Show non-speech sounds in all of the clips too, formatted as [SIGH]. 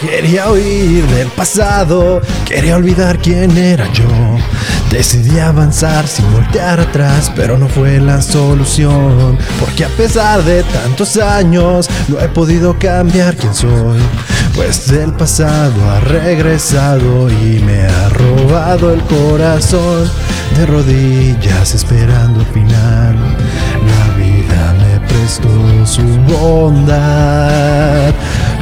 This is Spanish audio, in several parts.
Quería huir del pasado, quería olvidar quién era yo. Decidí avanzar sin voltear atrás, pero no fue la solución. Porque a pesar de tantos años, no he podido cambiar quién soy. Pues del pasado ha regresado y me ha robado el corazón. De rodillas esperando el final, la vida me prestó su bondad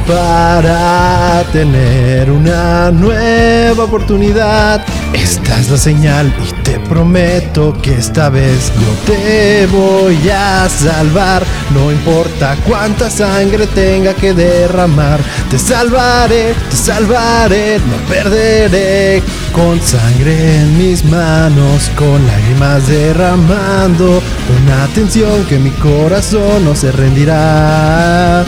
para tener una nueva oportunidad. Esta es la señal y te prometo que esta vez yo te voy a salvar. No importa cuánta sangre tenga que derramar, te salvaré, te salvaré, no perderé. Con sangre en mis manos, con lágrimas derramando, con atención que mi corazón no se rendirá.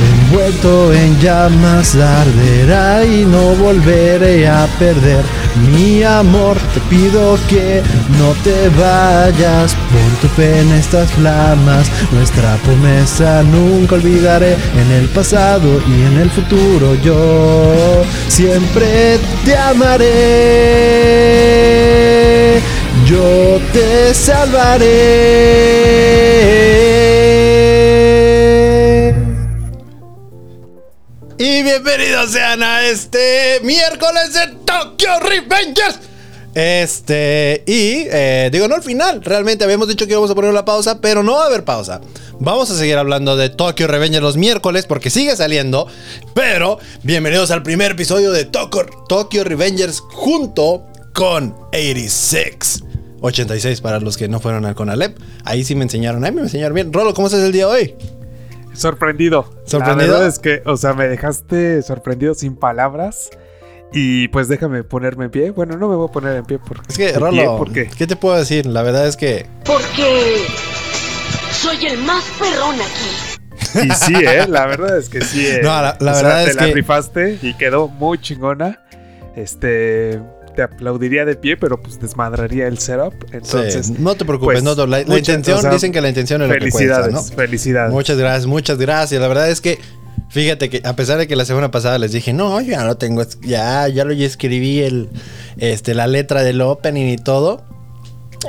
Envuelto en llamas arderá y no volveré a perder mi amor. Te pido que no te vayas por tu pena estas flamas. Nuestra promesa nunca olvidaré en el pasado y en el futuro. Yo siempre te amaré. Yo te salvaré. Y bienvenidos sean a este miércoles de Tokyo Revengers. Este, y eh, digo, no al final, realmente habíamos dicho que íbamos a poner una pausa, pero no va a haber pausa. Vamos a seguir hablando de Tokyo Revengers los miércoles porque sigue saliendo. Pero bienvenidos al primer episodio de Tokyo, Tokyo Revengers junto con 86. 86 para los que no fueron al Conalep. Ahí sí me enseñaron, ahí me enseñaron bien. Rolo, ¿cómo estás el día de hoy? Sorprendido. ¿Sorprendido? La verdad es que, o sea, me dejaste sorprendido sin palabras. Y pues déjame ponerme en pie. Bueno, no me voy a poner en pie porque. Es que, Rolo, pie, ¿por qué? ¿qué te puedo decir? La verdad es que Porque soy el más perrón aquí. Y sí, eh. La verdad es que sí. eh. No, la- la O sea, verdad te es la que- rifaste y quedó muy chingona. Este. Te aplaudiría de pie, pero pues desmadraría el setup. Entonces. Sí, no te preocupes, pues, no, la, intención, o sea, dicen que la intención es lo que Felicidades, ¿no? felicidades. Muchas gracias, muchas gracias. La verdad es que, fíjate que a pesar de que la semana pasada les dije, no, yo ya lo tengo, ya, ya lo ya escribí el, este, la letra del opening y todo,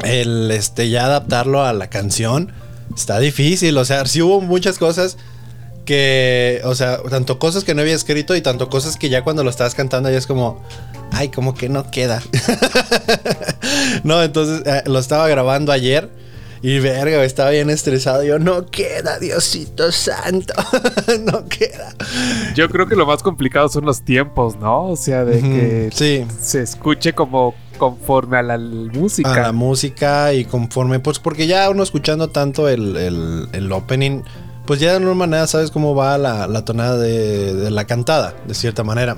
el, este, ya adaptarlo a la canción está difícil. O sea, sí hubo muchas cosas que, o sea, tanto cosas que no había escrito y tanto cosas que ya cuando lo estabas cantando ya es como, ay, como que no queda. [LAUGHS] no, entonces eh, lo estaba grabando ayer y verga, estaba bien estresado. Yo, no queda, Diosito Santo, [LAUGHS] no queda. Yo creo que lo más complicado son los tiempos, ¿no? O sea, de que sí. se escuche como conforme a la música. A la música y conforme, pues porque ya uno escuchando tanto el, el- el opening, pues ya de alguna manera sabes cómo va la, la tonada de, de la cantada, de cierta manera.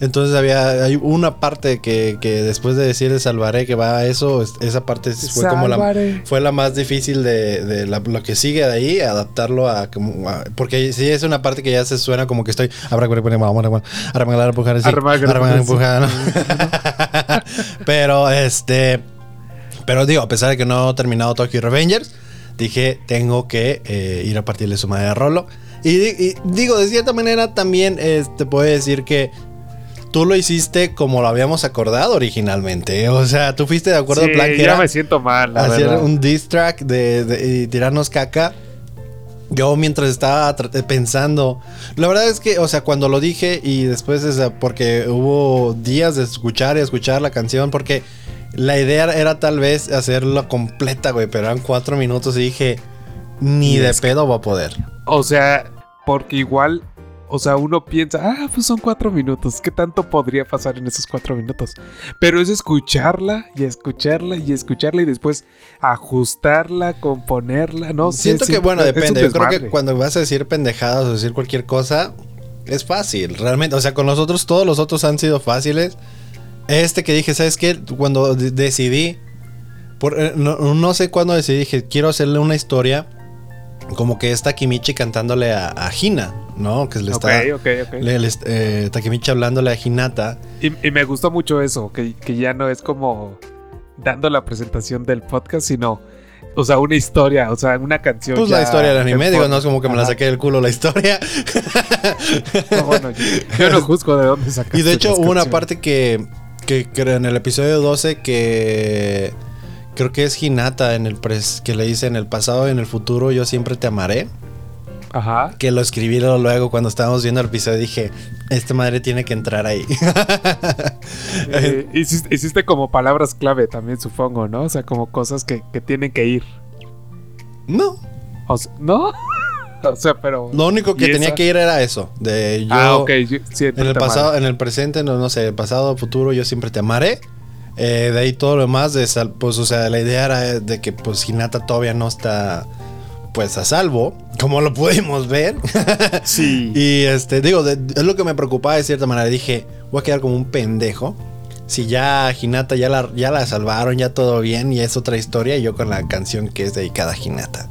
Entonces había hay una parte que, que después de decir el salvaré que va a eso, es- esa parte fue como la, fue la más difícil de, de la- lo que sigue de ahí, adaptarlo a, como a- porque sí es una parte que ya se suena como que estoy pero este pero digo, a pesar de que no he terminado Tokyo Revengers, dije, tengo que eh, ir a partirle su madre a Rolo. Y, di- y digo, de cierta manera también eh, te puedo decir que tú lo hiciste como lo habíamos acordado originalmente. O sea, tú fuiste de acuerdo Sí, al plan que ya era me siento mal, la hacer verdad. un diss track de, tirarnos caca. Yo mientras estaba eh, pensando, la verdad es que, o sea, cuando lo dije y después, o sea, porque hubo días de escuchar y escuchar la canción, porque la idea era tal vez hacerlo completa, güey, pero eran cuatro minutos y dije, ni Y de pedo va a poder. O sea, porque igual, o sea, uno piensa, ah, pues son cuatro minutos, ¿qué tanto podría pasar en esos cuatro minutos? Pero es escucharla y escucharla y escucharla y después ajustarla, componerla, no. Siento que, bueno, depende. Yo creo que cuando vas a decir pendejadas o decir cualquier cosa, es fácil, realmente. O sea, con los otros, todos los otros han sido fáciles. Este que dije, ¿sabes qué? Cuando de- decidí, por, eh, no, no sé cuándo decidí, dije, quiero hacerle una historia como que es Takemichi cantándole a, a Hina, ¿no? Que le está... ok, ok. le- le- eh, Takemichi hablándole a Hinata. Y, y me gustó mucho eso, que, que ya no es como dando la presentación del podcast, sino o sea, una historia, o sea, una canción. Pues la historia del anime, digo, no es como que me la saqué del culo la historia. No, bueno, yo, yo no juzgo de dónde sacaste Y de hecho hubo una parte que, que, que en el episodio 12 que creo que es Hinata en el pres- que le dice en el pasado y en el futuro yo siempre te amaré. Ajá. Que lo escribí luego cuando estábamos viendo el episodio dije, esta madre tiene que entrar ahí. [LAUGHS] Eh, hiciste, hiciste como palabras clave también, supongo, ¿no? O sea, como cosas que, que tienen que ir. no, O sea, ¿No? [LAUGHS] o sea, pero. lo único que ¿Y tenía esa? que ir era eso. De yo, ah, ok. yo- En el pasado, en el presente, no, no sé, el pasado, futuro, yo siempre te amaré. Eh, de ahí todo lo demás, de sal- pues, o sea, la idea era de que, pues, Hinata todavía no está, pues, a salvo, como lo pudimos ver. [LAUGHS] Sí. y, este, digo, de- es lo que me preocupaba de cierta manera. Dije, voy a quedar como un pendejo. Si ya a Hinata ya la, ya la salvaron, ya todo bien, y es otra historia, y yo con la canción que es dedicada a Hinata.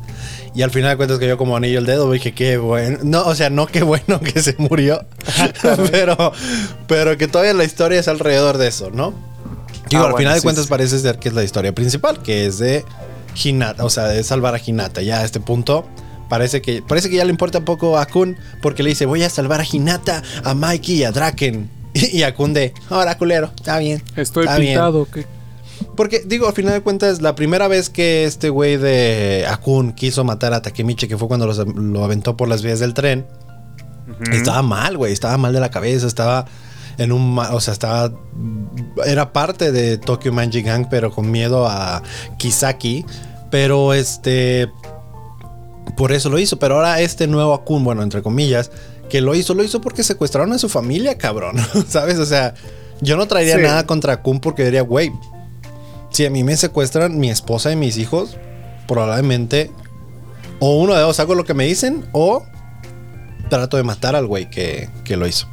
Y al final de cuentas que yo como anillo el dedo dije qué bueno. No, o sea, no qué bueno que se murió. [LAUGHS] [LAUGHS] pero, pero que todavía la historia es alrededor de eso, ¿no? Digo, Ah, al bueno, final de cuentas sí. parece ser que es la historia principal, que es de Hinata, o sea, de salvar a Hinata. Ya a este punto parece que, parece que ya le importa poco a Kun porque le dice, voy a salvar a Hinata, a Mikey y a Draken. [LAUGHS] Y a Kun de, ahora culero, está bien. Estoy está bien". pintado. ¿qué? Porque, digo, al final de cuentas, la primera vez que este güey de Akun quiso matar a Takemichi, que fue cuando los- lo aventó por las vías del tren, estaba mal, güey, estaba mal de la cabeza, estaba en un, o sea, estaba, era parte de Tokyo Manji Gang, pero con miedo a Kisaki, pero este, por eso lo hizo, pero ahora este nuevo Akun, bueno, entre comillas, que lo hizo, lo hizo porque secuestraron a su familia, cabrón, [LAUGHS] ¿sabes? O sea, yo no traería Sí. nada contra Akun porque diría, güey, si a mí me secuestran mi esposa y mis hijos, probablemente o uno de dos hago lo que me dicen o trato de matar al güey que, que lo hizo.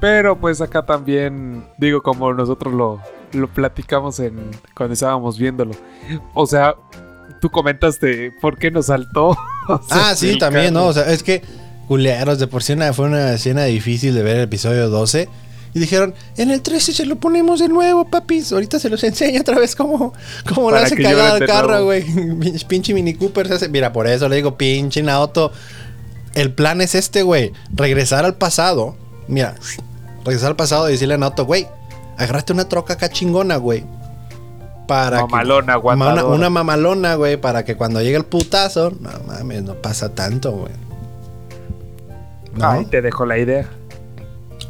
Pero pues acá también, digo, como nosotros lo, lo platicamos en cuando estábamos viéndolo. O sea, tú comentaste por qué nos saltó. [LAUGHS] O sea, Ah, sí, el también. ¿no? O sea, es que, culeros, de por sí una- fue una escena difícil de ver el episodio 12. Y dijeron, en el 13 se lo ponemos de nuevo, papis. Ahorita se los enseño otra vez cómo, cómo Para hace al de carro, güey. [LAUGHS] Pinche- pinche Mini Cooper se hace. Mira, por eso le digo, pinche Naoto. El plan es este, güey. Regresar al pasado. Mira, regresar al pasado y decirle a Naoto, güey, agárrate una troca acá chingona, güey. Para que- Mamalona, una, aguantadora. una mamalona, güey, para que cuando llegue el putazo, no mames, no pasa tanto, güey. ¿No? Ahí te dejo la idea.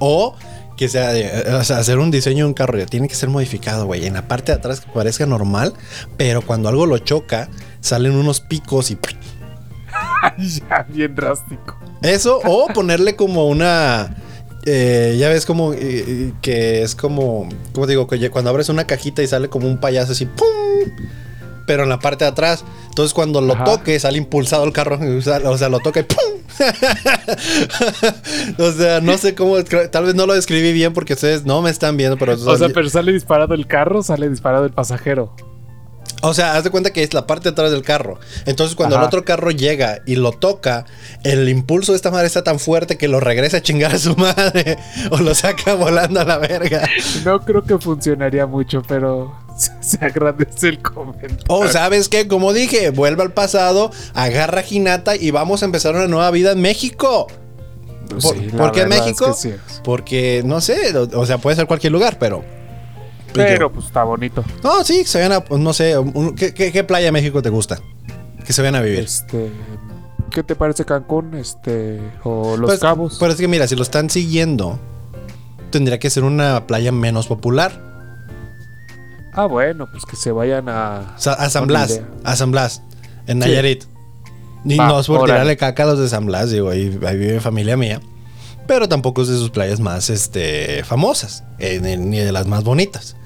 O que sea, o sea, hacer un diseño de un carro ya tiene que ser modificado, güey. En la parte de atrás que parezca normal, pero cuando algo lo choca, salen unos picos y [LAUGHS] ya, bien drástico. eso, o ponerle como una. Eh, ya ves como eh, que es como, ¿cómo digo? Que cuando abres una cajita y sale como un payaso así, ¡pum! Pero en la parte de atrás. Entonces cuando lo Ajá. toque, sale impulsado el carro. [LAUGHS] O sea, lo toca y ¡pum! [LAUGHS] o sea, no sé cómo. Tal vez no lo describí bien porque ustedes no me están viendo, pero. O sea, pero sale disparado el carro, sale disparado el pasajero. O sea, haz de cuenta que es la parte de atrás del carro. Entonces, cuando Ajá. el otro carro llega y lo toca, el impulso de esta madre está tan fuerte que lo regresa a chingar a su [LAUGHS] madre o lo saca volando a la verga. No creo que funcionaría mucho, pero se, agradece el comentario. O sabes qué, como dije, vuelve al pasado, agarra a Hinata y vamos a empezar una nueva vida en México. ¿Por, Sí, la por qué en es México? que sí. Porque, no sé, o, o sea, puede ser cualquier lugar, pero... Pero pues está bonito. No, sí, que se vayan a, no sé, un- ¿qué, qué, qué playa de México te gusta? Que se vayan a vivir. Este, ¿qué te parece Cancún? Este, o Los Pues, Cabos. Pero es que mira, si lo están siguiendo, tendría que ser una playa menos popular. Ah, bueno, pues que se vayan a a San Blas, a San Blas, en Sí. Nayarit. Y Va, no es por tirarle caca a los de San Blas, digo, ahí, ahí vive familia mía. Pero tampoco es de sus playas más este, famosas, eh, ni, ni de las más bonitas,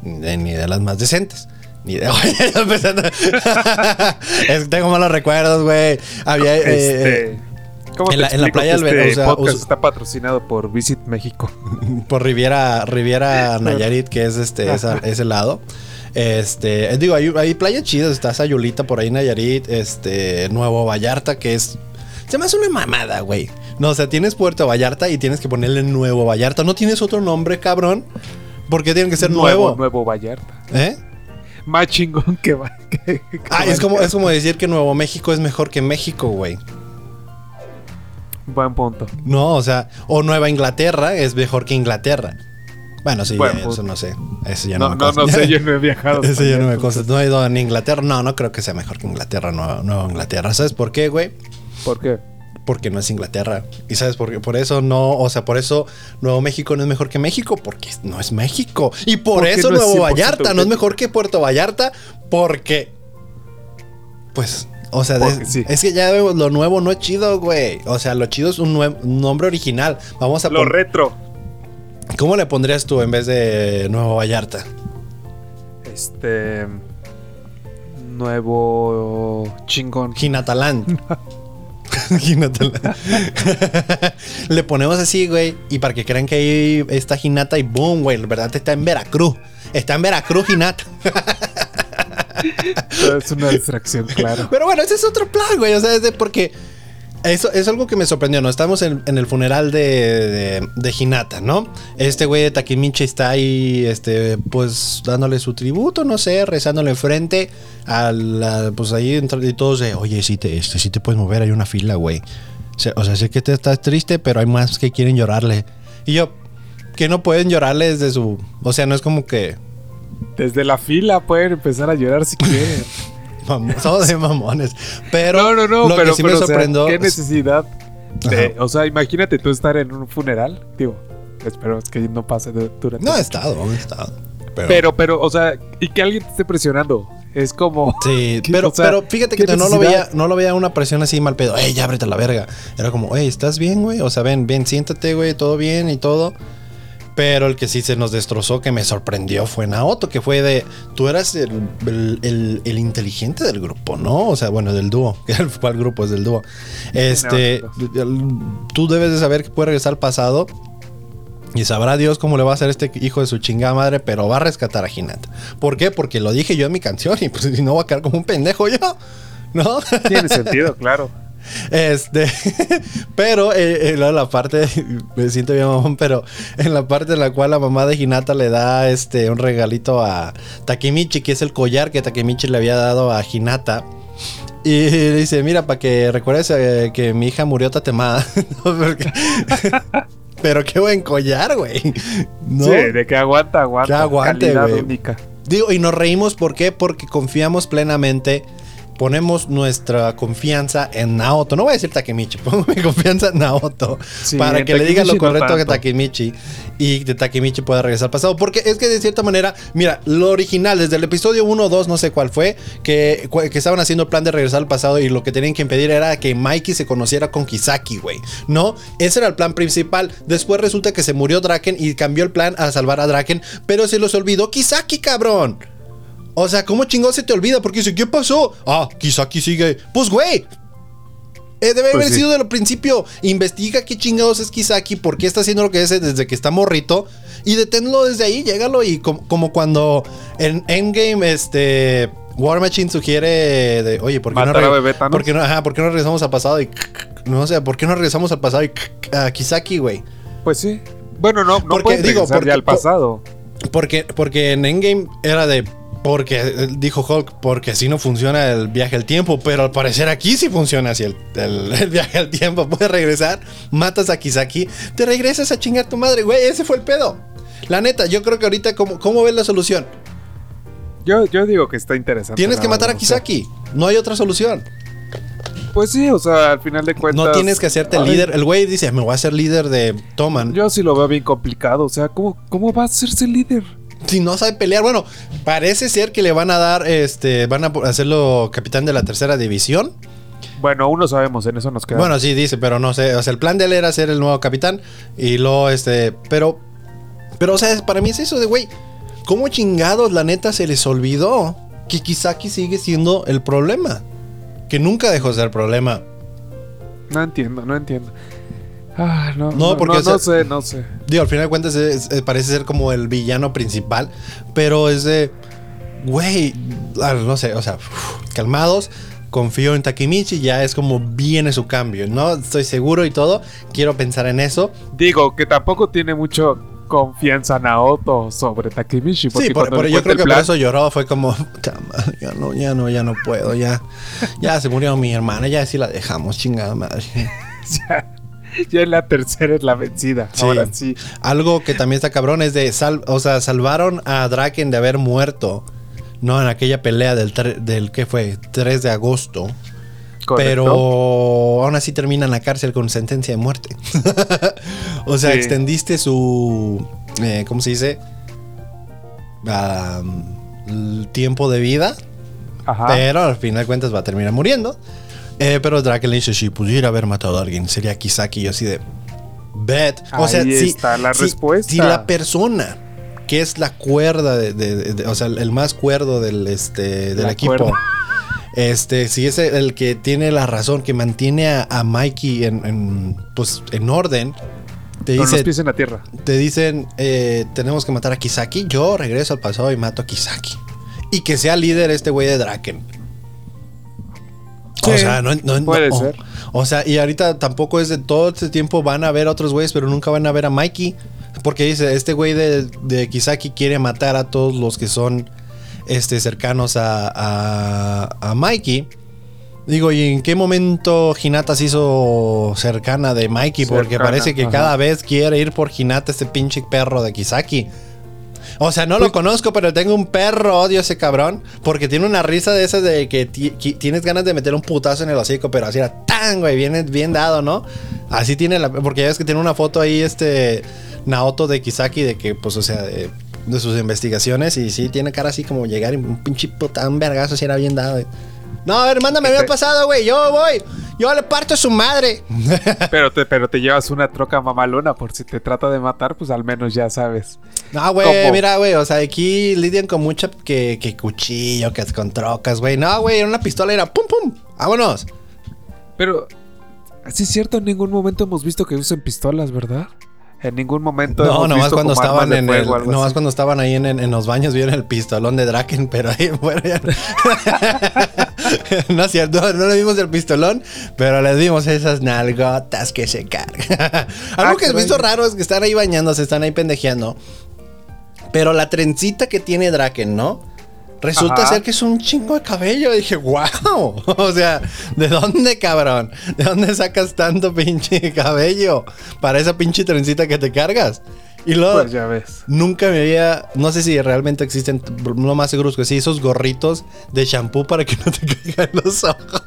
ni de, las más decentes. Ni de, [LAUGHS] [LAUGHS] es que tengo malos recuerdos, güey. Había. eh, eh, Este, ¿Cómo en te la- en la playa del este o sea, podcast está patrocinado por Visit México. [LAUGHS] por Riviera, Riviera Nayarit, que es este esa- ese lado. Este, eh, digo, hay, hay playas chidas, está Sayulita por ahí Nayarit, este, Nuevo Vallarta, que es se me hace una mamada, güey. No, o sea, tienes Puerto Vallarta y tienes que ponerle Nuevo Vallarta. ¿No tienes otro nombre, cabrón? ¿Por qué tiene que ser nuevo? Nuevo Vallarta. ¿Eh? más chingón que va. que- que Ah, es como, es como decir que Nuevo México es mejor que México, güey. Buen punto. No, o sea, o Nueva Inglaterra es mejor que Inglaterra. Bueno, sí, Bueno, eso no sé. Eso ya no, No, me no, consta. no sé, yo [LAUGHS] no he viajado. Eso ya no me consta. No he ido en Inglaterra. No, no creo que sea mejor que Inglaterra, Nueva, Nueva Inglaterra. ¿Sabes por qué, güey? ¿Por qué? Porque no es Inglaterra. ¿Y sabes por qué? Por eso no, o sea, por eso Nuevo México no es mejor que México, porque no es México. Y por Porque eso no Nuevo 100% Vallarta no es mejor que Puerto Vallarta, porque. Pues, o sea, Porque es, sí. es que ya vemos, lo nuevo no es chido, güey. O sea, lo chido es un, nombre original. Vamos a Lo retro. ¿Cómo le pondrías tú en vez de Nuevo Vallarta? Este. Nuevo chingón. Ginataland. [LAUGHS] Ginataland. [LAUGHS] Le ponemos así, güey. Y para que crean que ahí está Ginata y boom, güey. La verdad está en Veracruz. Está en Veracruz, Ginata. [LAUGHS] Es una distracción, claro. Pero bueno, ese es otro plan, güey. O sea, es de porque. Eso es algo que me sorprendió, ¿no? Estamos en, en el funeral de, de, de Hinata, ¿no? Este güey de Takemichi está ahí, este, pues, dándole su tributo, no sé, rezándole enfrente a la, pues ahí entre y todos de, oye, sí te, este, sí te puedes mover, hay una fila, güey. O sea, o sea, sé que te estás triste, pero hay más que quieren llorarle. Y yo, que no pueden llorarle desde su, o sea, no es como que, Desde la fila pueden empezar a llorar si quieren. [LAUGHS] mam- somos [LAUGHS] de mamones. Pero no, no, no, lo pero, que sí pero, me o sea, sorprendió... ¿Qué necesidad? de- o sea, imagínate tú estar en un funeral. Digo, espero que no pase du- durante. No he estado, no he estado. Pero, pero, o sea, y que alguien te esté presionando. Es como. Sí, [LAUGHS] pero, O sea, pero fíjate que ¿qué no lo veía, no lo veía una presión así mal pedo. Ey, ya ábrete la verga. Era como, ey, ¿estás bien, güey? O sea, ven, ven, siéntate, güey, todo bien y todo. Pero el que sí se nos destrozó, que me sorprendió, fue Naoto, que fue de. Tú eras el, el- el- el inteligente del grupo, ¿no? O sea, bueno, del dúo. [LAUGHS] ¿Cuál grupo es del dúo? Este. el- tú debes de saber que puede regresar al pasado. Y sabrá Dios cómo le va a hacer este hijo de su chingada madre, pero va a rescatar a Hinata. ¿Por qué? Porque lo dije yo en mi canción y pues si no va a quedar como un pendejo yo. ¿No? Tiene sentido, claro. Este, [LAUGHS] pero eh, eh, luego la parte, [LAUGHS] me siento bien mamón, pero en la parte en la cual la mamá de Hinata le da este un regalito a Takemichi, que es el collar que Takemichi le había dado a Hinata. Y [LAUGHS] dice, mira, para que recuerdes eh, que mi hija murió tatemada. Pero qué buen collar, güey. ¿No? Sí, de que aguanta, aguanta. Que aguante, güey. Digo, y nos reímos, ¿por qué? Porque confiamos plenamente, ponemos nuestra confianza en Naoto. No voy a decir Takemichi, [LAUGHS] pongo mi confianza en Naoto Sí, para que le diga lo Takemichi no correcto a. Takemichi y de Takemichi pueda regresar al pasado. Porque es que de cierta manera, mira, lo original, desde el episodio 1 o 2, no sé cuál fue, que, que estaban haciendo el plan de regresar al pasado y lo que tenían que impedir era que Mikey se conociera con Kisaki, güey. No, ese era el plan principal. Después resulta que se murió Draken y cambió el plan a salvar a Draken, pero se los olvidó Kisaki, cabrón. O sea, ¿cómo chingón se te olvida? Porque dice, ¿qué pasó? Ah, Kisaki sigue. Pues, güey. eh, debe Pues haber sí. sido del principio. Investiga qué chingados es Kisaki, por qué está haciendo lo que hace desde que está morrito. Y deténlo desde ahí, llégalo. Y com- como cuando en Endgame, este. War Machine sugiere de, oye, ¿por qué, no, a Bebé. ¿por qué no, ajá, ¿por qué no regresamos al pasado? Y no sé, ¿por qué no regresamos al pasado? Y a Kisaki, güey. Pues sí. Bueno, no, no Porque, puedes digo, porque- ya al pasado. Porque, porque en Endgame era de. Porque dijo Hulk, porque así no funciona el viaje al tiempo. Pero al parecer aquí sí funciona así el, el- [LAUGHS] el viaje al tiempo. Puedes regresar, matas a Kisaki, te regresas a chingar tu madre, güey. Ese fue el pedo. La neta, yo creo que ahorita, ¿cómo, cómo ves la solución? Yo, yo digo que está interesante. Tienes que matar a Kisaki. No hay otra solución. Pues sí, o sea, al final de cuentas. No tienes que hacerte el líder. El güey dice, me voy a hacer líder de Toman. Yo sí lo veo bien complicado. O sea, ¿cómo, cómo va a hacerse líder? Si no sabe pelear, bueno, parece ser que le van a dar, este, van a hacerlo capitán de la tercera división. Bueno, aún no sabemos, en eso nos queda. Bueno, sí, dice, pero no sé. O sea, el plan de él era ser el nuevo capitán. Y luego, este. Pero. Pero, o sea, para mí es eso de, güey. ¿Cómo chingados la neta se les olvidó que Kisaki sigue siendo el problema? Que nunca dejó de ser problema. no entiendo, no entiendo. Ah, no, No, porque, no, o sea- no sé, no sé. Digo, al final de cuentas es- es- parece ser como el villano principal. Pero es de. Güey. No sé, o sea, uf, calmados. Confío en Takemichi, ya es como viene su cambio, ¿no? Estoy seguro y todo. Quiero pensar en eso. Digo que tampoco tiene mucho confianza Naoto sobre Takemichi. Porque Sí, por, por- yo creo el que por plan- eso lloró. Fue como, [LAUGHS] "Puta madre, ya no, ya no, ya no puedo, ya. Ya se murió mi hermana, ya sí la dejamos, chingada madre. [LAUGHS] ya, ya en la tercera es la vencida. Sí. Ahora sí. Algo que también está cabrón es de, sal, o sea, salvaron a Draken de haber muerto, ¿no? En aquella pelea del, del ¿qué fue? 3 de agosto. Correcto. Pero aún así termina en la cárcel con sentencia de muerte. [LAUGHS] o sea, Sí. extendiste su. eh, ¿Cómo se dice? El tiempo de vida. Ajá. Pero al final de cuentas va a terminar muriendo. Eh, pero Draken le dice: Si pudiera haber matado a alguien, sería Kisaki. Y yo así de. Bet. O sea, Ahí si, está la si- respuesta. si la persona que es la cuerda de, de- de- de- o sea, el más cuerdo del, este, del La equipo. cuerda. [LAUGHS] Este, si es el, que tiene la razón, que mantiene a, a Mikey en, en, pues, en orden, te, Con los dice, pies en la tierra. te dicen, eh, tenemos que matar a Kisaki, yo regreso al pasado y mato a Kisaki. Y que sea líder este güey de Draken. O sea, no, no- puede no- ser. O sea, y ahorita tampoco es de todo este tiempo van a ver a otros güeyes, pero nunca van a ver a Mikey. Porque dice, este güey de, de Kisaki quiere matar a todos los que son este, cercanos a, a, a Mikey. Digo, ¿y en qué momento Hinata se hizo cercana de Mikey? Porque Cercana, parece que ajá. cada vez quiere ir por Hinata, este pinche perro de Kisaki. O sea, no lo conozco, pero tengo un perro, odio a ese cabrón. Porque tiene una risa de esas de que tienes ganas de meter un putazo en el hocico, pero así era tan, güey, bien, bien dado, ¿no? Así tiene la. Porque ya ves que tiene una foto ahí, este. Naoto de Kisaki, de que, pues, o sea, de, de sus investigaciones. Y sí, tiene cara así como llegar y un pinche puta, un vergazo, así era bien dado. güey. No, a ver, mándame, me había pasado, güey. Yo voy. Yo le parto a su madre. [LAUGHS] Pero te, pero te llevas una troca mamalona por si te trata de matar, pues al menos ya sabes. No, güey, mira, güey, o sea, aquí lidian con mucha que, que cuchillo, que es con trocas, güey. No, güey, era una pistola era pum, pum, vámonos. Pero, sí es cierto, en ningún momento hemos visto que usen pistolas, ¿verdad? En ningún momento. No, hemos nomás visto cuando estaban en el, nomás así. cuando estaban ahí en, en- en los baños vieron el pistolón de Draken, [LAUGHS] pero ahí ya [LAUGHS] no. es cierto, no le vimos el pistolón, pero les dimos esas nalgotas que se cargan. [LAUGHS] Algo Ah, que caray. visto raro es que están ahí bañándose, están ahí pendejeando. Pero la trencita que tiene Draken, ¿no? Resulta Ajá. ser que es un chingo de cabello. dije, wow. [LAUGHS] O sea, ¿de dónde, cabrón? ¿De dónde sacas tanto pinche cabello para esa pinche trencita que te cargas? Y luego, Pues ya ves. nunca me había. No sé si realmente existen, lo más seguro es que sí, esos gorritos de shampoo para que [LAUGHS] no te caigan los ojos.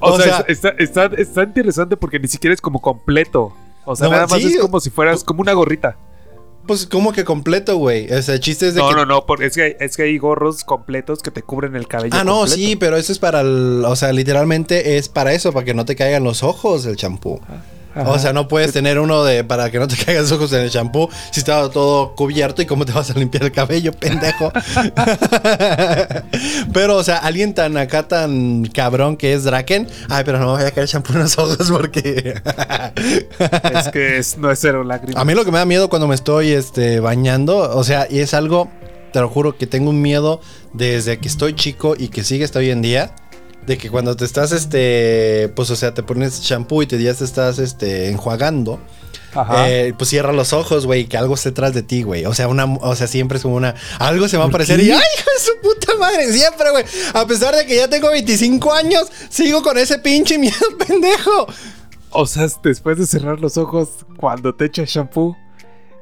O, O sea, sea- está, está, está interesante porque ni siquiera es como completo. O sea, No, nada más sí. es como si fueras como una gorrita. Pues, como que completo, güey. O sea, el chiste es de No, que. no, no, porque es que, es que hay gorros completos que te cubren el cabello. Ah, no, completo. sí, pero eso es para el. O sea, literalmente es para eso, para que no te caigan los ojos el champú. Ajá. O sea, no puedes tener uno de para que no te [LAUGHS] caigan los ojos en el champú si está todo cubierto y cómo te vas a limpiar el cabello, pendejo. [LAUGHS] pero, o sea, alguien tan acá tan cabrón que es Draken. Ay, pero no me voy a caer champú en los ojos porque. [LAUGHS] Es que es- no es cero lágrimas. A mí lo que me da miedo cuando me estoy este, bañando, o sea, y es algo, te lo juro, que tengo un miedo desde que estoy chico y que sigue hasta hoy en día. De que cuando te estás, este, pues, o sea, te pones shampoo y te ya te estás, este, enjuagando. Ajá. eh, pues cierra los ojos, güey, que algo esté detrás de ti, güey. O sea, una, o sea, siempre es como una, algo se va a ¿Por aparecer qué? y ¡ay, hijo de su puta madre! Siempre, güey. A pesar de que ya tengo 25 años, sigo con ese pinche miedo, [LAUGHS] pendejo. O sea, después de cerrar los ojos, cuando te echas shampoo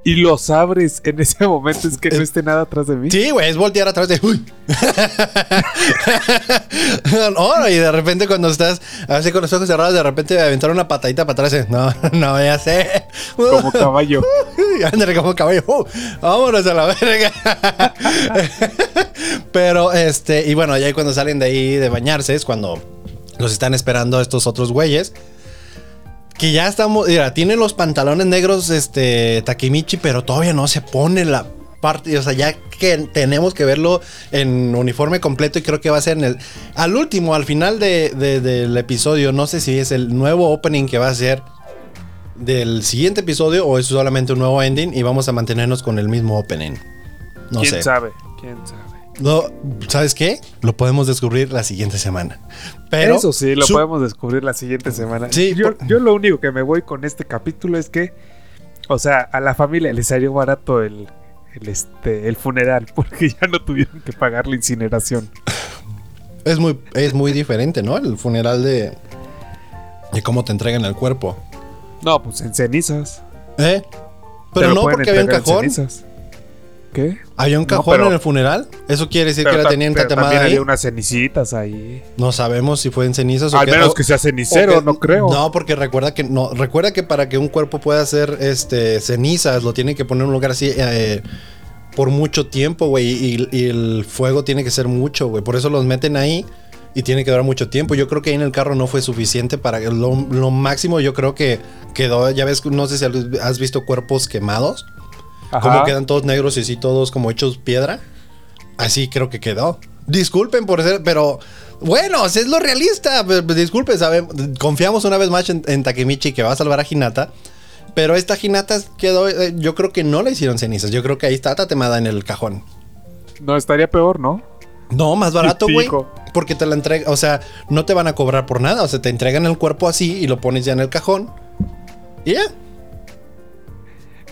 y los abres en ese momento, es que no esté nada atrás de mí. Sí, güey, es voltear atrás de. ¡Uy! [LAUGHS] y de repente cuando estás así con los ojos cerrados, de repente aventar una patadita para atrás. eh, No, [LAUGHS] no, ya sé. Como caballo. [LAUGHS] Ándale como caballo. Uh, vámonos a la verga. Pero, este, y bueno, ya cuando salen de ahí de bañarse es cuando los están esperando estos otros güeyes. Que ya estamos, mira, tiene los pantalones negros, este, Takemichi, pero todavía no se pone la parte, o sea, ya que tenemos que verlo en uniforme completo y creo que va a ser en el, al último, al final de- de- del episodio, no sé si es el nuevo opening que va a ser del siguiente episodio o es solamente un nuevo ending y vamos a mantenernos con el mismo opening. No ¿Quién sé. sabe? ¿Quién sabe? No, ¿Sabes qué? Lo podemos descubrir la siguiente semana. Pero Eso sí, lo su- podemos descubrir la siguiente semana. Sí, yo, por- yo lo único que me voy con este capítulo es que O sea, a la familia le salió barato el, el, este, el funeral [LAUGHS] porque ya no tuvieron que pagar la incineración. Es muy, es muy diferente, ¿no? El funeral de, de cómo te entregan el cuerpo. No, pues en cenizas. ¿Eh? Pero lo no porque había un en cajón. cenizas. ¿Qué? ¿Había un No, cajón pero- en el funeral? ¿Eso quiere decir que la tenían pero tatemada también ahí? había unas cenicitas ahí. No sabemos si fue en cenizas o Al menos que sea cenicero, que- no creo. No, porque recuerda que no, recuerda que para que un cuerpo pueda ser este cenizas, lo tienen que poner en un lugar así eh, por mucho tiempo, güey. Y, y el fuego tiene que ser mucho, güey. Por eso los meten ahí y tiene que durar mucho tiempo. Yo creo que ahí en el carro no fue suficiente para que lo, lo máximo. Yo creo que quedó. Ya ves, no sé si has visto cuerpos quemados. Ajá. Como quedan todos negros y así todos como hechos piedra. Así creo que quedó. Disculpen por ser, pero bueno, si es lo realista. P- p- Disculpen, sabemos, confiamos una vez más en, en Takemichi que va a salvar a Hinata. Pero esta Hinata quedó, eh, yo creo que no le hicieron cenizas. Yo creo que ahí está tatemada en el cajón. No, estaría peor, ¿no? No, más barato, güey. Porque te la entrega, o sea, no te van a cobrar por nada. O sea, te entregan el cuerpo así y lo pones ya en el cajón. Y ya.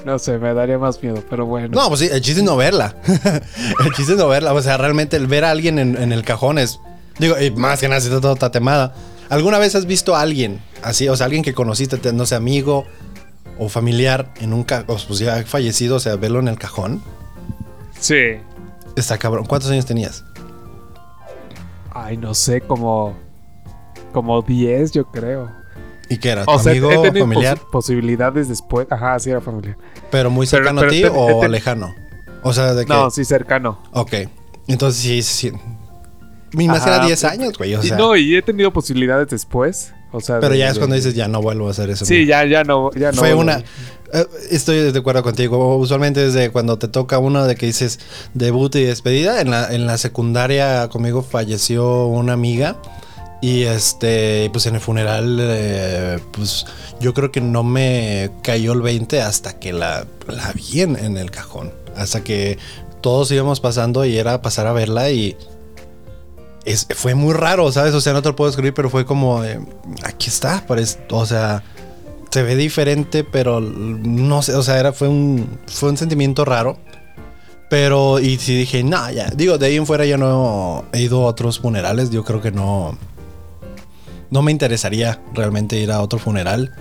No sé, me daría más miedo, pero bueno. No, pues sí, el chiste es no verla. [LAUGHS] el chiste es no verla. O sea, realmente el ver a alguien en, en el cajón es. Digo, y más que nada, si está todo tatemada. ¿Alguna vez has visto a alguien así? O sea, alguien que conociste, te- no sé, amigo o familiar en un cajón, pues ya fallecido, o sea, verlo en el cajón. Sí. Está cabrón. ¿Cuántos años tenías? Ay, no sé, como. Como 10, yo creo. ¿Y qué era? O sea, ¿Amigo he tenido familiar? posi- posibilidades después. Ajá, sí, era familiar. ¿Pero muy cercano pero a ti o lejano? O sea, de que. No, sí, cercano. Ok. Entonces sí, sí. Mi más era Ajá. 10 años, güey. O Y sea, no, y he tenido posibilidades después. O sea, pero de- ya es de- cuando dices, ya no vuelvo a hacer eso. Sí, ya, ya no. Ya no Fue vuelvo. una. eh, Estoy de acuerdo contigo. Usualmente es de cuando te toca uno de que dices debut y despedida. En la, en la secundaria conmigo falleció una amiga. Y este, pues en el funeral, eh, pues yo creo que no me cayó el 20 hasta que la, la vi en, en el cajón. Hasta que todos íbamos pasando y era pasar a verla y es, fue muy raro, ¿sabes? O sea, no te lo puedo escribir, pero fue como, aquí está, parece, o sea, se ve diferente, pero no sé, o sea, era, fue, un, fue un sentimiento raro. Pero, y si dije, no, ya, digo, de ahí en fuera ya no he ido a otros funerales, yo creo que no, no me interesaría realmente ir a otro funeral.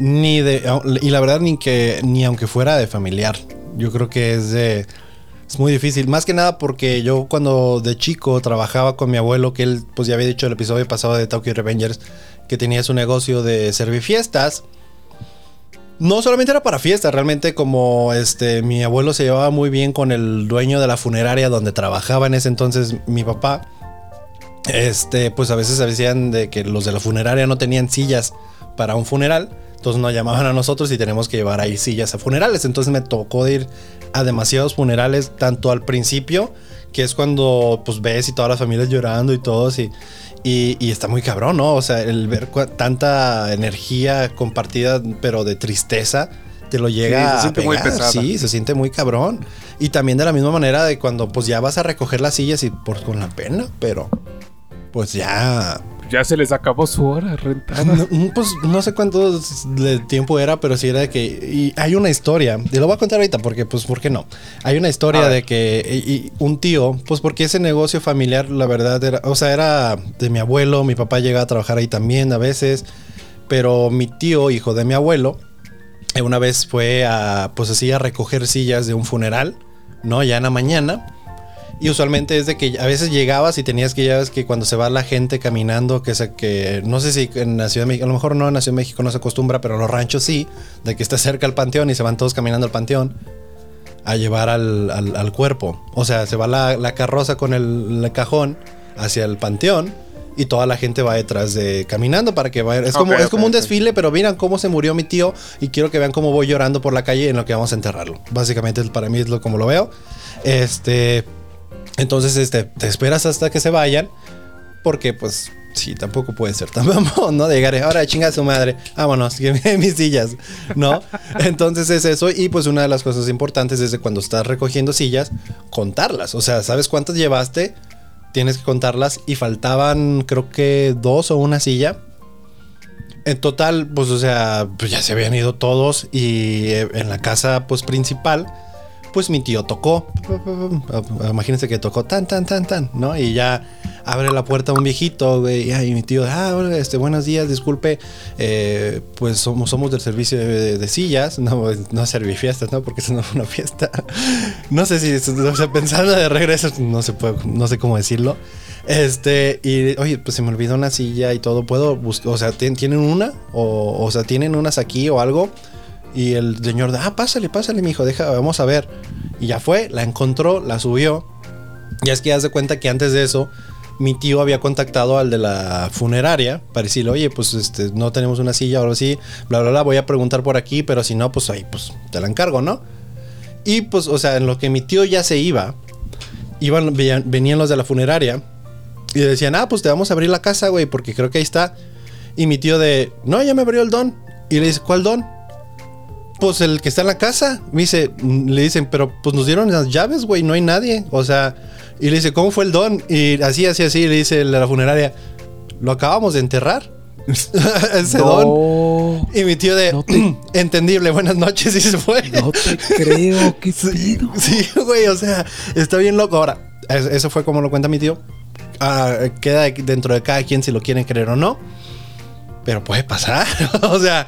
Ni de, y la verdad, ni que, ni aunque fuera de familiar, yo creo que es de, es muy difícil, más que nada porque yo cuando de chico trabajaba con mi abuelo, que él pues ya había dicho el episodio pasado de Tokyo Revengers, que tenía su negocio de servir fiestas. No solamente era para fiestas, realmente como este mi abuelo se llevaba muy bien con el dueño de la funeraria donde trabajaba en ese entonces mi papá. Este, pues a veces decían de que los de la funeraria no tenían sillas para un funeral. Entonces nos llamaban a nosotros y tenemos que llevar ahí sillas a funerales. Entonces me tocó ir a demasiados funerales, tanto al principio, que es cuando pues ves y todas las familias llorando y todos y, y, y está muy cabrón, ¿no? O sea, el ver tanta energía compartida, pero de tristeza, te lo llega se a siente muy pesada. Sí, se siente muy cabrón. Y también de la misma manera de cuando pues ya vas a recoger las sillas y por con la pena, pero pues ya Ya se les acabó su hora rentada. no, mm, pues no sé cuánto tiempo era, pero sí era de que. Y hay una historia, y lo voy a contar ahorita porque, pues, ¿por qué no? Hay una historia de que y- y un tío, pues, porque ese negocio familiar, la verdad, era. O sea, era de mi abuelo, mi papá llegaba a trabajar ahí también a veces, pero mi tío, hijo de mi abuelo, eh, una vez fue a, pues, así, a recoger sillas de un funeral, ¿no? Ya en la mañana. Y usualmente es de que a veces llegabas y tenías que ya ves que cuando se va la gente caminando, que se que no sé si en la Ciudad de México, a lo mejor no en la Ciudad de México no se acostumbra, pero en los ranchos sí, de que está cerca el panteón y se van todos caminando al panteón a llevar al, al- al cuerpo. O sea, se va la, la carroza con el, el cajón hacia el panteón y toda la gente va detrás de caminando para que vaya. Es como, es como un desfile, pero miran cómo se murió mi tío y quiero que vean cómo voy llorando por la calle en lo que vamos a enterrarlo. Básicamente para mí es lo como lo veo. Este, entonces, este, te esperas hasta que se vayan. Porque, pues, sí, tampoco puede ser tan [LAUGHS] mamón, ¿no? De llegar, ahora chinga su madre, vámonos, que mis sillas, ¿no? [LAUGHS] Entonces es eso. Y pues una de las cosas importantes es de cuando estás recogiendo sillas, contarlas. O sea, ¿sabes cuántas llevaste? Tienes que contarlas. Y faltaban, creo que dos o una silla. En total, pues, o sea, pues ya se habían ido todos y eh, en la casa, pues, principal, pues mi tío tocó. Imagínense que tocó tan, tan, tan, tan, ¿no? Y ya abre la puerta un viejito, güey, y mi tío, ah, este, buenos días, disculpe, eh, pues somos, somos del servicio de, de sillas, no, no servifiestas, ¿no? Porque eso no fue una fiesta. [LAUGHS] no sé si, o sea, pensando de regreso, no se puede, no sé cómo decirlo. Este, y oye, pues se me olvidó una silla y todo. ¿Puedo buscar? O sea, ¿tien- ¿tienen una? O, o sea, ¿tienen unas aquí o algo? Y el señor, ah, pásale, pásale, mijo, deja, vamos a ver. Y ya fue, la encontró, la subió. Y es que haz de cuenta que antes de eso, mi tío había contactado al de la funeraria para decirle, oye, pues este, no tenemos una silla o algo así, bla, bla, bla, voy a preguntar por aquí, pero si no, pues ahí, pues te la encargo, ¿no? Y pues, o sea, en lo que mi tío ya se iba, iban, venían los de la funeraria y decían, ah, pues te vamos a abrir la casa, güey, porque creo que ahí está. Y mi tío de, no, ya me abrió el don. Y le dice, ¿cuál don? Pues el que está en la casa. Me dice, mm, le dicen, pero pues nos dieron las llaves, güey, no hay nadie. O sea, y le dice, ¿cómo fue el don? Y así, así, así, le dice el de la funeraria, lo acabamos de enterrar. [LAUGHS] Ese don. Y mi tío de, No te- [CLEARS THROAT] entendible, buenas noches, [LAUGHS] y se fue. no te creo, qué [LAUGHS] pedo. Sí, güey, o sea, está bien loco. Ahora, es- eso fue como lo cuenta mi tío. Ah, queda dentro de cada quien si lo quieren creer o no. Pero puede pasar. o sea,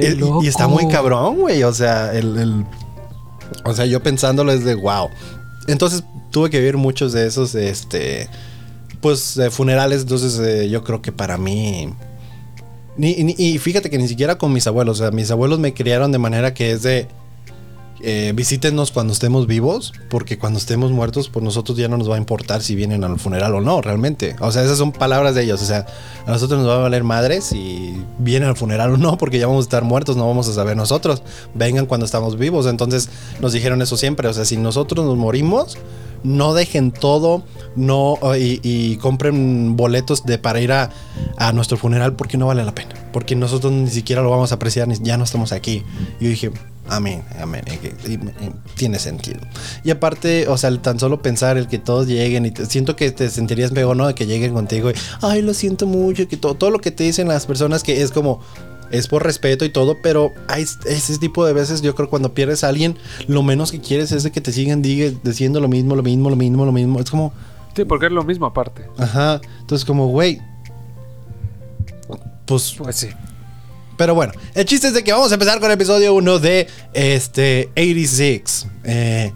Qué el- loco. y está muy cabrón, güey. O sea, el, el- o sea, yo pensándolo es de wow. Entonces tuve que vivir muchos de esos, este, pues, eh, funerales. Entonces, eh, yo creo que para mí. Ni, ni- y fíjate que ni siquiera con mis abuelos. O sea, mis abuelos me criaron de manera que es de eh, visítenos cuando estemos vivos, porque cuando estemos muertos, pues nosotros ya no nos va a importar si vienen al funeral o no, realmente. O sea, esas son palabras de ellos. O sea, a nosotros nos va a valer madres si vienen al funeral o no, porque ya vamos a estar muertos, no vamos a saber nosotros. Vengan cuando estamos vivos. Entonces nos dijeron eso siempre. O sea, si nosotros nos morimos, no dejen todo, no y, compren boletos de para ir a, a nuestro funeral porque no vale la pena. Porque nosotros ni siquiera lo vamos a apreciar, ya no estamos aquí. Yo dije, amén, amén, tiene sentido. Y aparte, o sea, tan solo pensar el que todos lleguen y te- siento que te sentirías mejor, ¿no? De que lleguen contigo y, ay, lo siento mucho, que todo, todo lo que te dicen las personas que es como, es por respeto y todo, pero hay ese tipo de veces, yo creo cuando pierdes a alguien, lo menos que quieres es de que te sigan diciendo lo mismo, lo mismo, lo mismo, lo mismo. Es como, Sí, porque es lo mismo aparte. ajá. Entonces como, güey. Pues, Pues sí. Pero bueno, el chiste es de que vamos a empezar con el episodio 1 de este 86. Eh,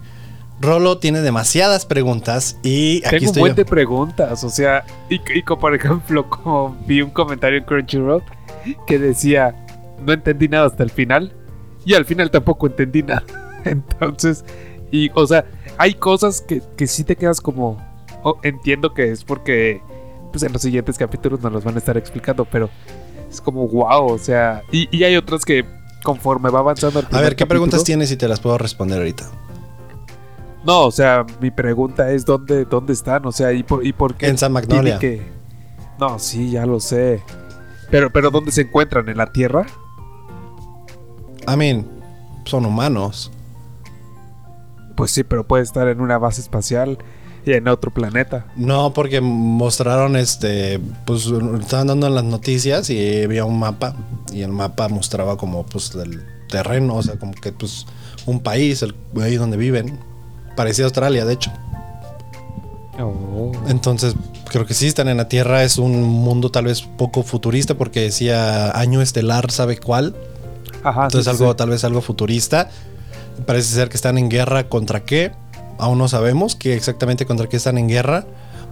Rolo tiene demasiadas preguntas y aquí Tengo un buen yo. de preguntas, o sea, y, y como por ejemplo, [LAUGHS] como vi un comentario en Crunchyroll que decía, no entendí nada hasta el final, y al final tampoco entendí nada. [LAUGHS] Entonces, y o sea, hay cosas que, que sí te quedas como, oh, entiendo que es porque, pues en los siguientes capítulos nos los van a estar explicando, pero es como, wow, o sea, y, y hay otras que conforme va avanzando el A ver, ¿qué preguntas tienes y te las puedo responder ahorita? No, o sea, mi pregunta es dónde, dónde están, o sea, y por, y por qué En San Magnolia. que. No, sí, ya lo sé. Pero, pero ¿dónde se encuentran? ¿En la Tierra? I mean, son humanos. Pues sí, pero puede estar en una base espacial en otro planeta. No, porque mostraron este, pues estaban dando las noticias y había un mapa y el mapa mostraba como pues el terreno, o sea, como que pues un país, el, ahí donde viven, parecía Australia, de hecho. Oh. Entonces, creo que sí están en la Tierra, es un mundo tal vez poco futurista porque decía año estelar, ¿sabe cuál? Ajá. Entonces sí, algo sí. tal vez algo futurista. Parece ser que están en guerra contra qué. Aún no sabemos qué exactamente contra qué están en guerra.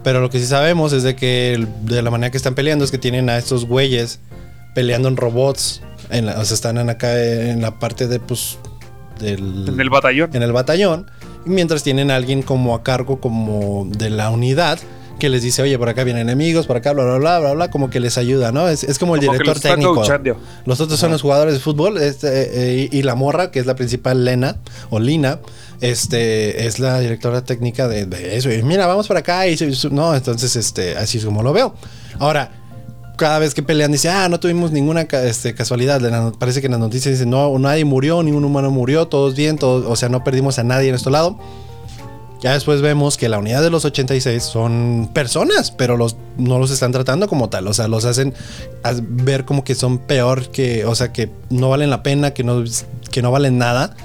Pero lo que sí sabemos es de que de la manera que están peleando es que tienen a estos güeyes peleando en robots. En la- o sea, están en acá en la parte de pues del En el batallón. en el batallón. Y mientras tienen a alguien como a cargo como de la unidad que les dice, oye, por acá vienen enemigos, por acá, bla, bla, bla, bla, bla, como que les ayuda, ¿no? Es, es como el Como director los técnico. Los otros son los jugadores de fútbol este, eh, y, y la morra, que es la principal Lena o Lina, este, es la directora técnica de, de eso. Y mira, vamos por acá y no, entonces este, así es como lo veo. Ahora, cada vez que pelean dice, ah, no tuvimos ninguna este, casualidad. Parece que en las noticias dicen, no, nadie murió, ningún humano murió, todos bien, todos, o sea, no perdimos a nadie en este lado. Ya después vemos que la unidad de los 86 son personas, pero los, no los están tratando como tal. O sea, los hacen ver como que son peor que, o sea, que no valen la pena, que no, que no valen nada.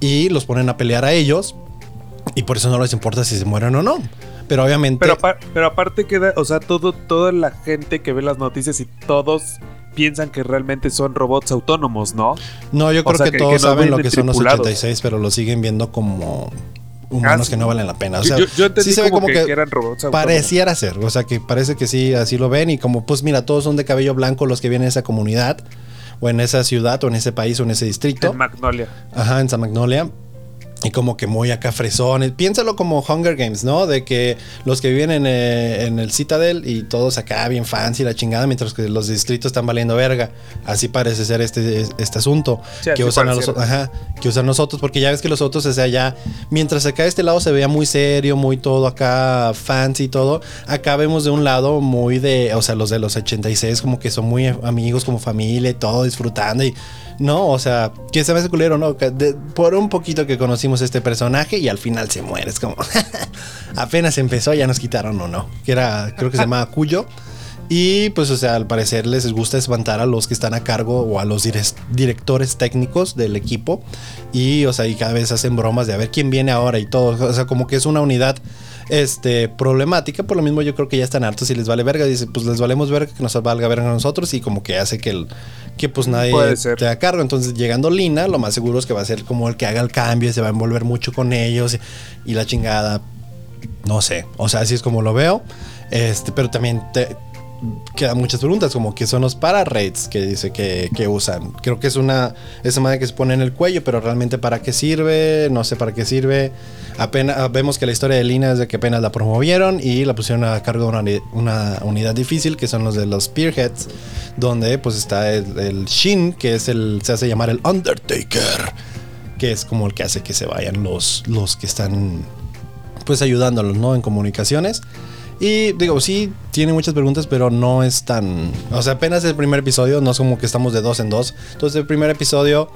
Y los ponen a pelear a ellos. Y por eso no les importa si se mueren o no. Pero obviamente. Pero, pero aparte queda, o sea, todo, toda la gente que ve las noticias y todos piensan que realmente son robots autónomos, ¿no? no, yo o creo sea, que, que- todos que no saben lo que son los tripulados. 86, pero lo siguen viendo como humanos que no valen la pena. O sea, yo, sí se ve como, como que, eran robots. Pareciera ser, o sea que parece que sí, así lo ven y como pues mira, todos son de cabello blanco los que vienen en esa comunidad o en esa ciudad o en ese país o en ese distrito. En Magnolia. Ajá, en San Magnolia. Y como que muy acá fresones. Piénsalo como Hunger Games, ¿no? De que los que viven en, eh, en el Citadel y todos acá bien fancy la chingada, mientras que los distritos están valiendo verga. Así parece ser este, este asunto. Sí, que usan a los, ajá, que usan los otros, porque ya ves que los otros, o sea, ya, mientras acá de este lado se veía muy serio, muy todo acá fancy y todo, acá vemos de un lado muy de, o sea, los de los 86 como que son muy amigos, como familia y todo, disfrutando y, no, o sea, que se me hace culero, ¿no? Por un poquito que conocimos este personaje y al final se muere, es como, [LAUGHS] apenas empezó, ya nos quitaron o no, que era, creo que se llamaba Cuyo. Y pues, o sea, al parecer les gusta espantar a los que están a cargo o a los direc- directores técnicos del equipo. Y, o sea, y cada vez hacen bromas de a ver quién viene ahora y todo. O sea, como que es una unidad este, problemática. Por lo mismo, yo creo que ya están hartos y les vale verga. Dice, pues les valemos verga que nos valga verga a nosotros. Y como que hace que, el, que pues nadie te haga cargo. Entonces, llegando Lina, lo más seguro es que va a ser como el que haga el cambio y se va a envolver mucho con ellos. Y, y la chingada. No sé. O sea, así es como lo veo. Este, pero también te, quedan muchas preguntas, como que son los para-rates que dice que, que usan. Creo que es una esa madre que se pone en el cuello, pero realmente para qué sirve, no sé para qué sirve. Apenas vemos que la historia de Lina es de que apenas la promovieron y la pusieron a cargo de una, una unidad difícil, que son los de los Spearheads, donde pues está el, el Shin, que es el se hace llamar el Undertaker, que es como el que hace que se vayan los los que están pues ayudándolos, ¿no? En comunicaciones. Y digo, sí, tiene muchas preguntas, pero no es tan... O sea, apenas el primer episodio, no es como que estamos de dos en dos. Entonces el primer episodio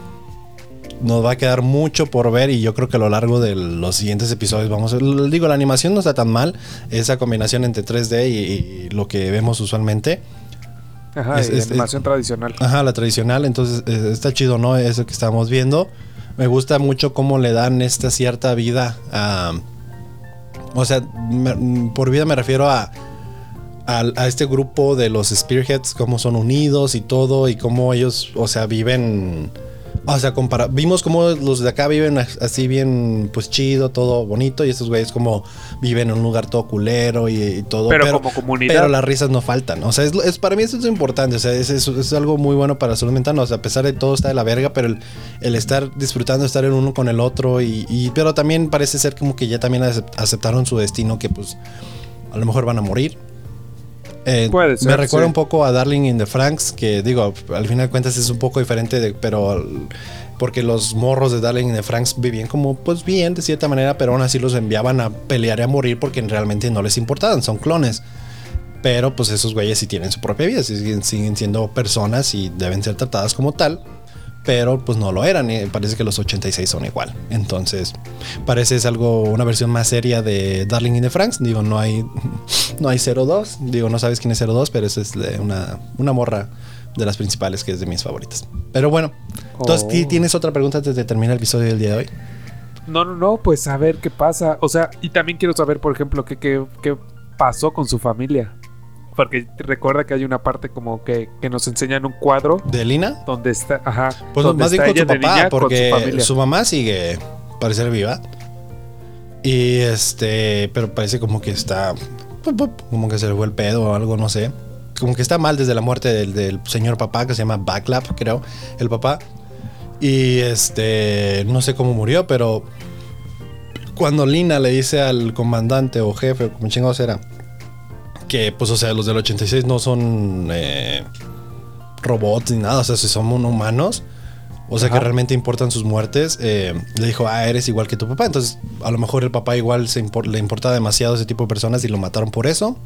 nos va a quedar mucho por ver y yo creo que a lo largo de los siguientes episodios vamos a... Digo, la animación no está tan mal, esa combinación entre 3D y, y lo que vemos usualmente. Ajá, Es- y es- animación tradicional. Ajá, la tradicional, entonces eh, está chido, ¿no? Eso que estamos viendo. Me gusta mucho cómo le dan esta cierta vida a... O sea, por vida me refiero a, a, a este grupo de los Spearheads, cómo son unidos y todo, y cómo ellos, o sea, viven... O sea, compara vimos cómo los de acá viven as- así bien, pues chido, todo bonito, y estos güeyes como viven en un lugar todo culero y, y todo. Pero como comunidad. Pero las risas no faltan. O sea, es, es- para mí eso es importante. O sea, es, es- es algo muy bueno para la salud mental. O sea, a pesar de todo está de la verga, pero el, el estar disfrutando, estar en uno con el otro. Y, y- pero también parece ser como que ya también acep- aceptaron su destino, que pues a lo mejor van a morir. Eh, Puede ser, me recuerda sí. un poco a Darling in the Franks, que digo, al final de cuentas es un poco diferente, de, pero porque los morros de Darling in the Franks vivían como, pues bien, de cierta manera, pero aún así los enviaban a pelear y a morir porque realmente no les importaban, son clones. Pero pues esos güeyes sí tienen su propia vida, siguen, siguen siendo personas y deben ser tratadas como tal. Pero pues no lo eran, y parece que los 86 son igual. Entonces, parece es algo, una versión más seria de Darling in the Franks. Digo, no hay, [LAUGHS] no hay 02. Digo, no sabes quién es 02, pero esa es de una, una morra de las principales que es de mis favoritas. Pero bueno, entonces, Oh. ¿ti- ¿tienes otra pregunta antes de terminar el episodio del día de hoy? No, no, no, pues a ver qué pasa. O sea, y también quiero saber, por ejemplo, qué, qué, qué pasó con su familia. Porque recuerda que hay una parte como que, que nos enseñan un cuadro ¿De Lina? donde está, ajá, Pues donde más bien está con su papá, niña porque su mamá sigue parecer viva. Y este, pero parece como que está, como que se le fue el pedo o algo, no sé. Como que está mal desde la muerte del, del señor papá que se llama Backlap, creo, el papá. Y este, no sé cómo murió, pero cuando Lina le dice al comandante o jefe, como chingados era, que pues, o sea, los del 86 no son eh, robots ni nada, o sea, si son humanos. O sea, Ajá. que realmente importan sus muertes. eh, le dijo, ah, eres igual que tu papá. Entonces, a lo mejor el papá igual se impor- le importa demasiado ese tipo de personas y lo mataron por eso.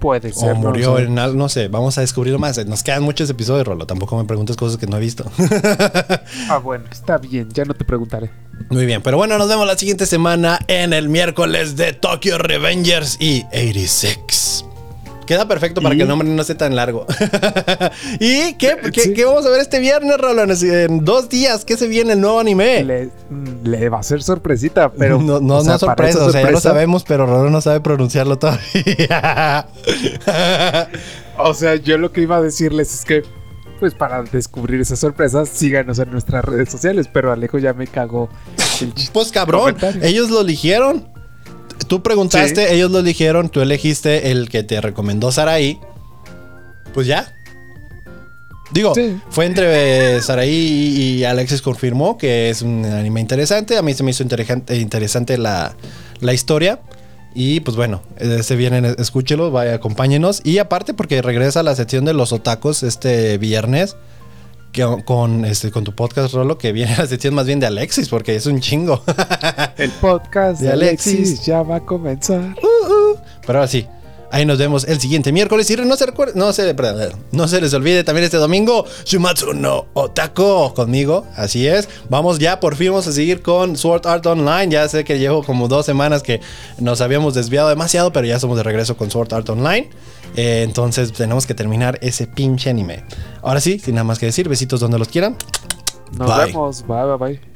Puede ser. O no murió sé. en algo, no sé, vamos a descubrirlo más. Nos quedan muchos episodios, Rolo. Tampoco me preguntes cosas que no he visto. Ah, [LAUGHS] bueno, está bien, ya no te preguntaré. Muy bien, pero bueno, nos vemos la siguiente semana en el miércoles de Tokyo Revengers y 86. Queda perfecto para ¿Y? que el nombre no sea tan largo. [LAUGHS] ¿Y qué, qué- Sí. qué vamos a ver este viernes, Roland? En dos días, ¿qué se viene el nuevo anime? Le, le va a ser sorpresita, pero. [LAUGHS] no, no, o sea, no sorpresa, esa o sea, ya lo sabemos, pero Roland no sabe pronunciarlo todavía. [LAUGHS] O sea, yo lo que iba a decirles es que, pues para descubrir esas sorpresas, síganos en nuestras redes sociales. Pero Alejo ya me cagó el chiste. pues cabrón, Comentario. ellos lo eligieron. Tú preguntaste, Sí. ellos lo eligieron, tú elegiste el que te recomendó Saraí. Pues ya. Digo, Sí. fue entre Saraí y, Alexis confirmó que es un anime interesante. A mí se me hizo interesante, interesante la, la historia. Y pues bueno, eh, se vienen, escúchelo, vaya, acompáñenos. Y aparte, porque regresa a la sección de los otacos este viernes. Que, con, este, con tu podcast, Rolo, que viene a [LAUGHS] la sección más bien de Alexis, porque es un chingo. El podcast De de Alexis. Alexis ya va a comenzar. Pero ahora sí, ahí nos vemos el siguiente miércoles. Y no se, recuerde- no se, perdón, no se les olvide también este domingo, Shumatsu no Otako conmigo. Así es. Vamos ya, por fin vamos a seguir con Sword Art Online. Ya sé que llevo como dos semanas que nos habíamos desviado demasiado, pero ya somos de regreso con Sword Art Online. Eh, entonces tenemos que terminar ese pinche anime. Ahora sí, sin nada más que decir, besitos donde los quieran. Nos Bye. vemos. Bye, bye, bye.